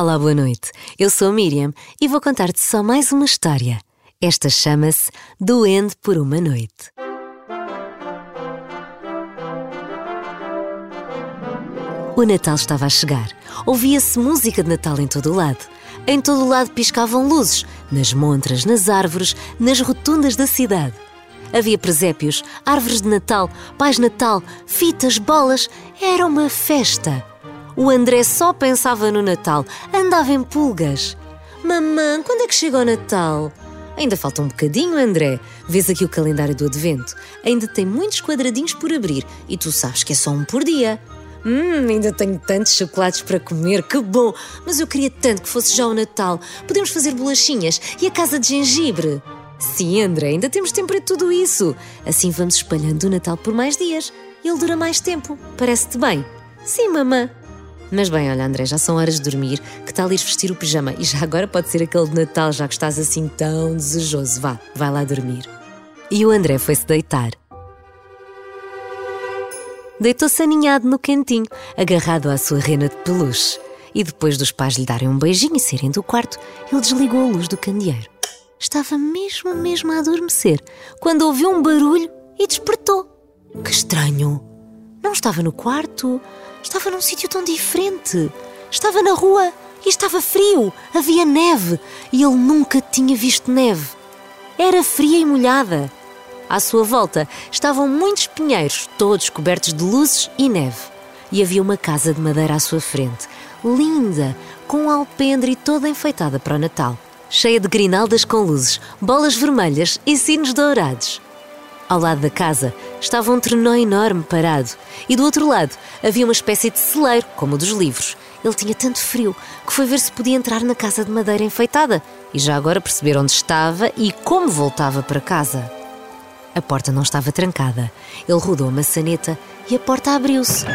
Olá, boa noite. Eu sou a Miriam e vou contar-te só mais uma história. Esta chama-se Doende por uma Noite. O Natal estava a chegar. Ouvia-se música de Natal em todo o lado. Em todo o lado piscavam luzes, nas montras, nas árvores, nas rotundas da cidade. Havia presépios, árvores de Natal, pais Natal, fitas, bolas. Era uma festa. O André só pensava no Natal, andava em pulgas. Mamã, quando é que chega o Natal? Ainda falta um bocadinho, André. Vês aqui o calendário do Advento. Ainda tem muitos quadradinhos por abrir e tu sabes que é só um por dia. Hum, ainda tenho tantos chocolates para comer, que bom! Mas eu queria tanto que fosse já o Natal. Podemos fazer bolachinhas e a casa de gengibre. Sim, André, ainda temos tempo para tudo isso. Assim vamos espalhando o Natal por mais dias. Ele dura mais tempo. Parece-te bem? Sim, mamã. Mas bem, olha, André, já são horas de dormir. Que tal ir vestir o pijama? E já agora pode ser aquele de Natal, já que estás assim tão desejoso. Vá, vai lá dormir. E o André foi-se deitar. Deitou-se aninhado no cantinho, agarrado à sua rena de peluche. E depois dos pais lhe darem um beijinho e saírem do quarto, ele desligou a luz do candeeiro. Estava mesmo, mesmo a adormecer, quando ouviu um barulho e despertou. Que estranho! Estava no quarto, estava num sítio tão diferente. Estava na rua e estava frio, havia neve e ele nunca tinha visto neve. Era fria e molhada. À sua volta estavam muitos pinheiros, todos cobertos de luzes e neve. E havia uma casa de madeira à sua frente, linda, com um alpendre e toda enfeitada para o Natal, cheia de grinaldas com luzes, bolas vermelhas e sinos dourados. Ao lado da casa estava um trenó enorme parado e do outro lado havia uma espécie de celeiro, como o dos livros. Ele tinha tanto frio que foi ver se podia entrar na casa de madeira enfeitada e já agora perceber onde estava e como voltava para casa. A porta não estava trancada. Ele rodou a maçaneta e a porta abriu-se.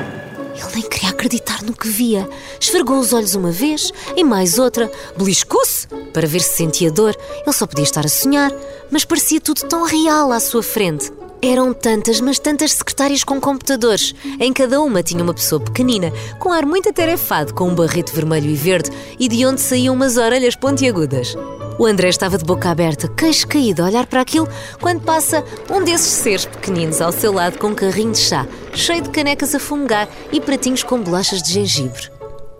Ele nem queria acreditar no que via. Esfregou os olhos uma vez e mais outra, beliscou-se para ver se sentia dor. Ele só podia estar a sonhar, mas parecia tudo tão real à sua frente. Eram tantas, mas tantas secretárias com computadores. Em cada uma tinha uma pessoa pequenina, com ar muito atarefado, com um barrete vermelho e verde e de onde saíam umas orelhas pontiagudas. O André estava de boca aberta, queixo caído, a olhar para aquilo, quando passa um desses seres pequeninos ao seu lado com um carrinho de chá, cheio de canecas a fumegar e pratinhos com bolachas de gengibre.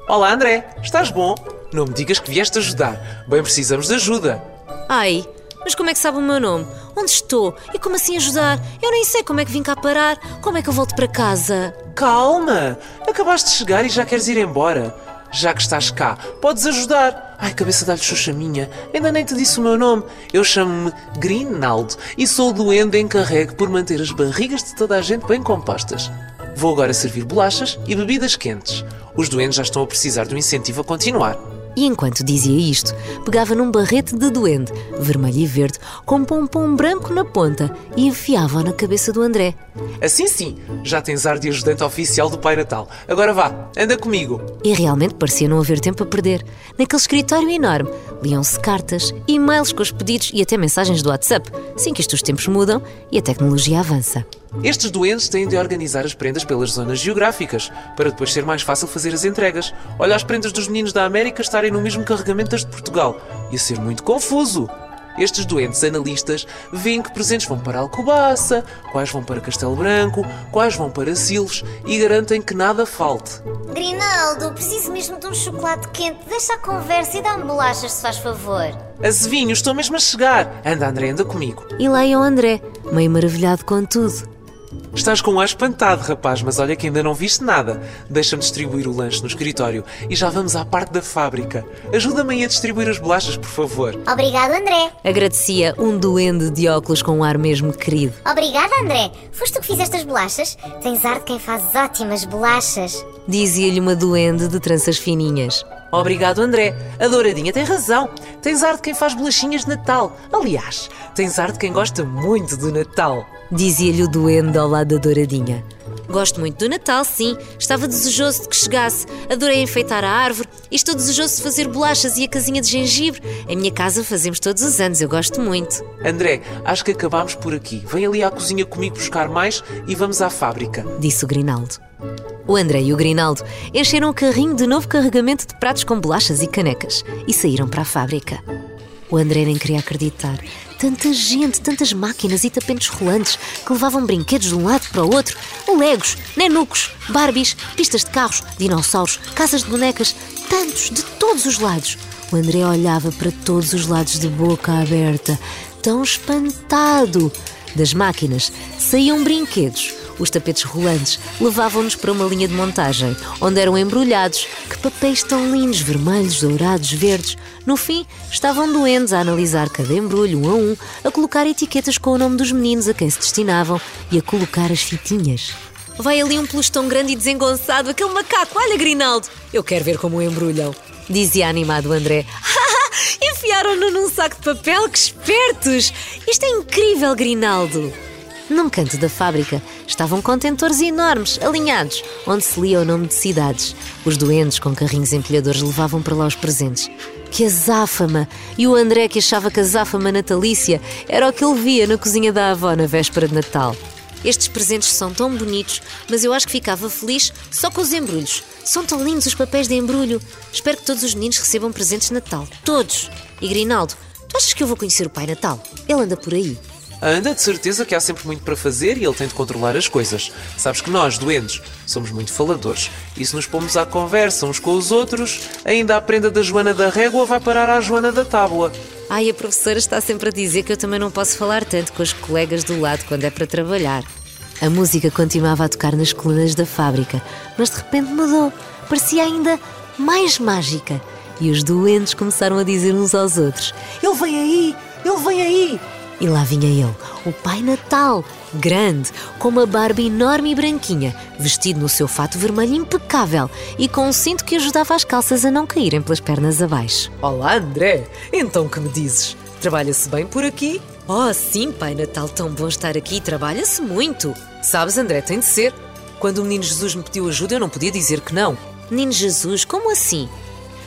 Olá, André. Estás bom? Não me digas que vieste ajudar. Bem precisamos de ajuda. Ai, mas como é que sabe o meu nome? Onde estou? E como assim ajudar? Eu nem sei como é que vim cá parar. Como é que eu volto para casa? Calma! Acabaste de chegar e já queres ir embora. Já que estás cá, podes ajudar. Ai, cabeça dá-lhe xuxa minha. Ainda nem te disse o meu nome. Eu chamo-me Grinaldo e sou o duende encarregue por manter as barrigas de toda a gente bem compostas. Vou agora servir bolachas e bebidas quentes. Os doentes já estão a precisar de um incentivo a continuar. E enquanto dizia isto, pegava num barrete de duende, vermelho e verde, com pompom branco na ponta e enfiava-o na cabeça do André. Assim sim, já tens ar de ajudante oficial do Pai Natal. Agora vá, anda comigo. E realmente parecia não haver tempo a perder. Naquele escritório enorme, liam-se cartas, e-mails com os pedidos e até mensagens do WhatsApp. Sim que isto os tempos mudam e a tecnologia avança. Estes doentes têm de organizar as prendas pelas zonas geográficas, para depois ser mais fácil fazer as entregas. Olha as prendas dos meninos da América estarem no mesmo carregamento das de Portugal. Ia ser muito confuso. Estes doentes analistas veem que presentes vão para Alcobaça, quais vão para Castelo Branco, quais vão para Silves e garantem que nada falte. Grinaldo, preciso mesmo de um chocolate quente. Deixa a conversa e dá-me bolachas, se faz favor. Azevinho, estou mesmo a chegar. Anda, André, anda comigo. E lá ia o André, meio maravilhado com tudo. Estás com um ar espantado, rapaz, mas olha que ainda não viste nada. Deixa-me distribuir o lanche no escritório e já vamos à parte da fábrica. Ajuda-me aí a distribuir as bolachas, por favor. Obrigado, André. Agradecia um duende de óculos com um ar mesmo querido. Obrigada, André. Foste tu que fizeste as bolachas? Tens ar de quem faz ótimas bolachas. Dizia-lhe uma duende de tranças fininhas. Obrigado, André. A Douradinha tem razão. Tens ar de quem faz bolachinhas de Natal. Aliás, tens ar de quem gosta muito do Natal. Dizia-lhe o duende ao lado da Douradinha. Gosto muito do Natal, sim. Estava desejoso de que chegasse. Adorei enfeitar a árvore e estou desejoso de fazer bolachas e a casinha de gengibre. Em minha casa fazemos todos os anos, eu gosto muito. André, acho que acabámos por aqui. Vem ali à cozinha comigo buscar mais e vamos à fábrica. Disse o Grinaldo. O André e o Grinaldo encheram o carrinho de novo carregamento de pratos com bolachas e canecas e saíram para a fábrica. O André nem queria acreditar. Tanta gente, tantas máquinas e tapetes rolantes que levavam brinquedos de um lado para o outro, legos, nenucos, barbies, pistas de carros, dinossauros, casas de bonecas, tantos, de todos os lados. O André olhava para todos os lados de boca aberta, tão espantado. Das máquinas saíam brinquedos, os tapetes rolantes levavam-nos para uma linha de montagem, onde eram embrulhados. Que papéis tão lindos, vermelhos, dourados, verdes. No fim, estavam doentes a analisar cada embrulho um a um, a colocar etiquetas com o nome dos meninos a quem se destinavam e a colocar as fitinhas. Vai ali um peluche tão grande e desengonçado, aquele macaco, olha Grinaldo! Eu quero ver como o embrulham, dizia animado André. Enfiaram-no num saco de papel, que espertos! Isto é incrível, Grinaldo! Num canto da fábrica estavam contentores enormes, alinhados, onde se lia o nome de cidades. Os doentes com carrinhos empilhadores levavam para lá os presentes. Que azáfama! E o André que achava que a azáfama natalícia era o que ele via na cozinha da avó na véspera de Natal. Estes presentes são tão bonitos, mas eu acho que ficava feliz só com os embrulhos. São tão lindos os papéis de embrulho. Espero que todos os meninos recebam presentes de Natal. Todos! E Grinaldo, tu achas que eu vou conhecer o Pai Natal? Ele anda por aí. Anda de certeza que há sempre muito para fazer e ele tem de controlar as coisas. Sabes que nós, doentes, somos muito faladores. E se nos pomos à conversa uns com os outros, ainda a prenda da Joana da Régua vai parar à Joana da Tábua. Ai, a professora está sempre a dizer que eu também não posso falar tanto com os colegas do lado quando é para trabalhar. A música continuava a tocar nas colunas da fábrica, mas de repente mudou. Parecia ainda mais mágica. E os doentes começaram a dizer uns aos outros: Ele vem aí! Ele vem aí! E lá vinha ele, o Pai Natal, grande, com uma barba enorme e branquinha, vestido no seu fato vermelho impecável e com um cinto que ajudava as calças a não caírem pelas pernas abaixo. Olá, André! Então que me dizes? Trabalha-se bem por aqui? Oh, sim, Pai Natal, tão bom estar aqui, trabalha-se muito. Sabes, André, tem de ser. Quando o menino Jesus me pediu ajuda, eu não podia dizer que não. Menino Jesus, como assim?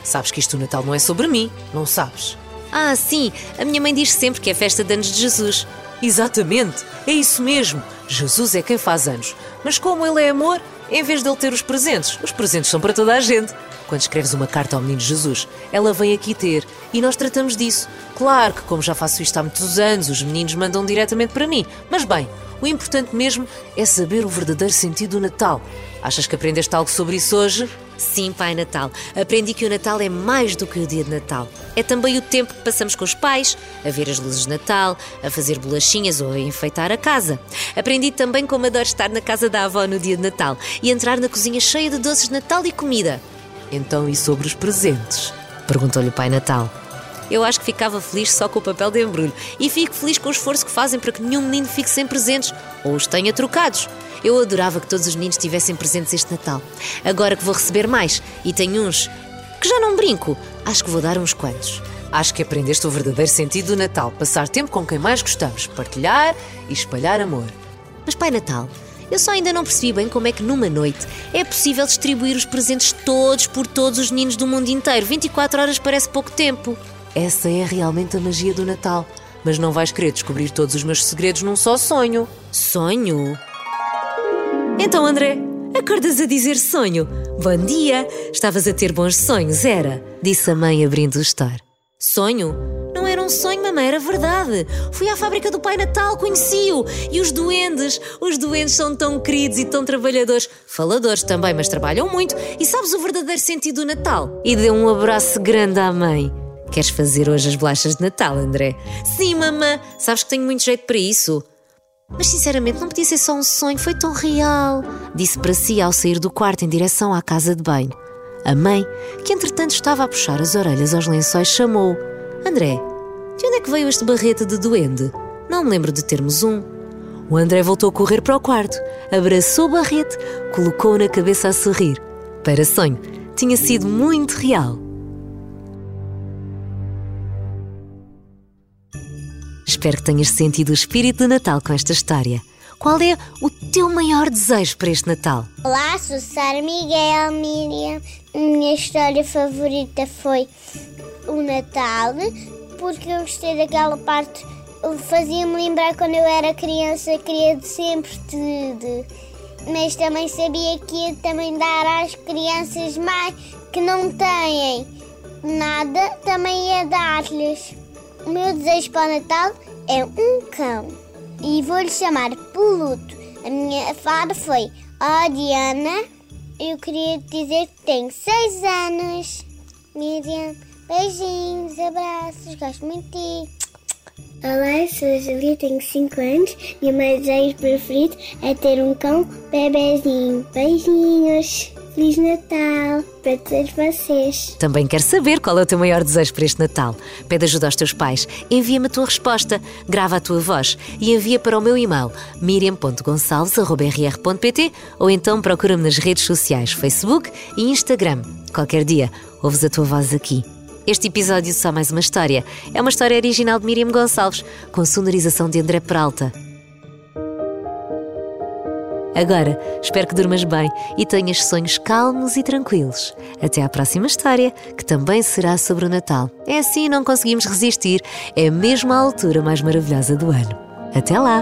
Sabes que isto do Natal não é sobre mim, não sabes? Ah, sim, a minha mãe diz sempre que é festa de anos de Jesus. Exatamente, é isso mesmo. Jesus é quem faz anos. Mas como ele é amor, em vez de ele ter os presentes, os presentes são para toda a gente. Quando escreves uma carta ao menino Jesus, ela vem aqui ter e nós tratamos disso. Claro que, como já faço isto há muitos anos, os meninos mandam diretamente para mim. Mas bem, o importante mesmo é saber o verdadeiro sentido do Natal. Achas que aprendeste algo sobre isso hoje? Sim, Pai Natal. Aprendi que o Natal é mais do que o dia de Natal. É também o tempo que passamos com os pais, a ver as luzes de Natal, a fazer bolachinhas ou a enfeitar a casa. Aprendi também como adoro estar na casa da avó no dia de Natal e entrar na cozinha cheia de doces de Natal e comida. Então, e sobre os presentes? Perguntou-lhe o Pai Natal. Eu acho que ficava feliz só com o papel de embrulho e fico feliz com o esforço que fazem para que nenhum menino fique sem presentes ou os tenha trocados. Eu adorava que todos os meninos tivessem presentes este Natal. Agora que vou receber mais e tenho uns que já não brinco, acho que vou dar uns quantos. Acho que aprendeste o verdadeiro sentido do Natal: passar tempo com quem mais gostamos, partilhar e espalhar amor. Mas, Pai Natal, eu só ainda não percebi bem como é que numa noite é possível distribuir os presentes todos por todos os meninos do mundo inteiro. 24 horas parece pouco tempo. Essa é realmente a magia do Natal. Mas não vais querer descobrir todos os meus segredos num só sonho. Sonho? Então, André, acordas a dizer sonho? Bom dia! Estavas a ter bons sonhos, era? Disse a mãe abrindo o estar. Sonho? Não era um sonho, mamãe, era verdade. Fui à fábrica do Pai Natal, conheci-o. E os duendes? Os duendes são tão queridos e tão trabalhadores. Faladores também, mas trabalham muito. E sabes o verdadeiro sentido do Natal? E deu um abraço grande à mãe. Queres fazer hoje as bolachas de Natal, André? Sim, mamã. Sabes que tenho muito jeito para isso. Mas sinceramente não podia ser só um sonho, foi tão real. Disse para si ao sair do quarto em direção à casa de banho. A mãe, que entretanto estava a puxar as orelhas aos lençóis, chamou: André, de onde é que veio este barrete de duende? Não me lembro de termos um. O André voltou a correr para o quarto, abraçou o barrete, colocou-o na cabeça a sorrir. Para sonho, tinha sido muito real. Espero que tenhas sentido o espírito do Natal com esta história. Qual é o teu maior desejo para este Natal? Olá, sou Sara Miguel Miriam. Minha história favorita foi o Natal, porque eu gostei daquela parte. Fazia-me lembrar quando eu era criança, queria sempre de, de mas também sabia que ia também dar às crianças mais que não têm nada, também ia dar-lhes. O meu desejo para o Natal é um cão e vou-lhe chamar Pluto. A minha fada foi a Diana. Eu queria dizer que tenho seis anos. Miriam, beijinhos, abraços, gosto muito de ti. Olá, sou a Julia, tenho 5 anos e o meu desejo preferido é ter um cão bebezinho. Beijinhos, Feliz Natal para todos vocês. Também quero saber qual é o teu maior desejo para este Natal. Pede ajuda aos teus pais, envia-me a tua resposta, grava a tua voz e envia para o meu e-mail ou então procura-me nas redes sociais Facebook e Instagram. Qualquer dia, ouves a tua voz aqui. Este episódio só mais uma história. É uma história original de Miriam Gonçalves, com sonorização de André Peralta. Agora, espero que durmas bem e tenhas sonhos calmos e tranquilos. Até à próxima história, que também será sobre o Natal. É assim, não conseguimos resistir. É mesmo a altura mais maravilhosa do ano. Até lá!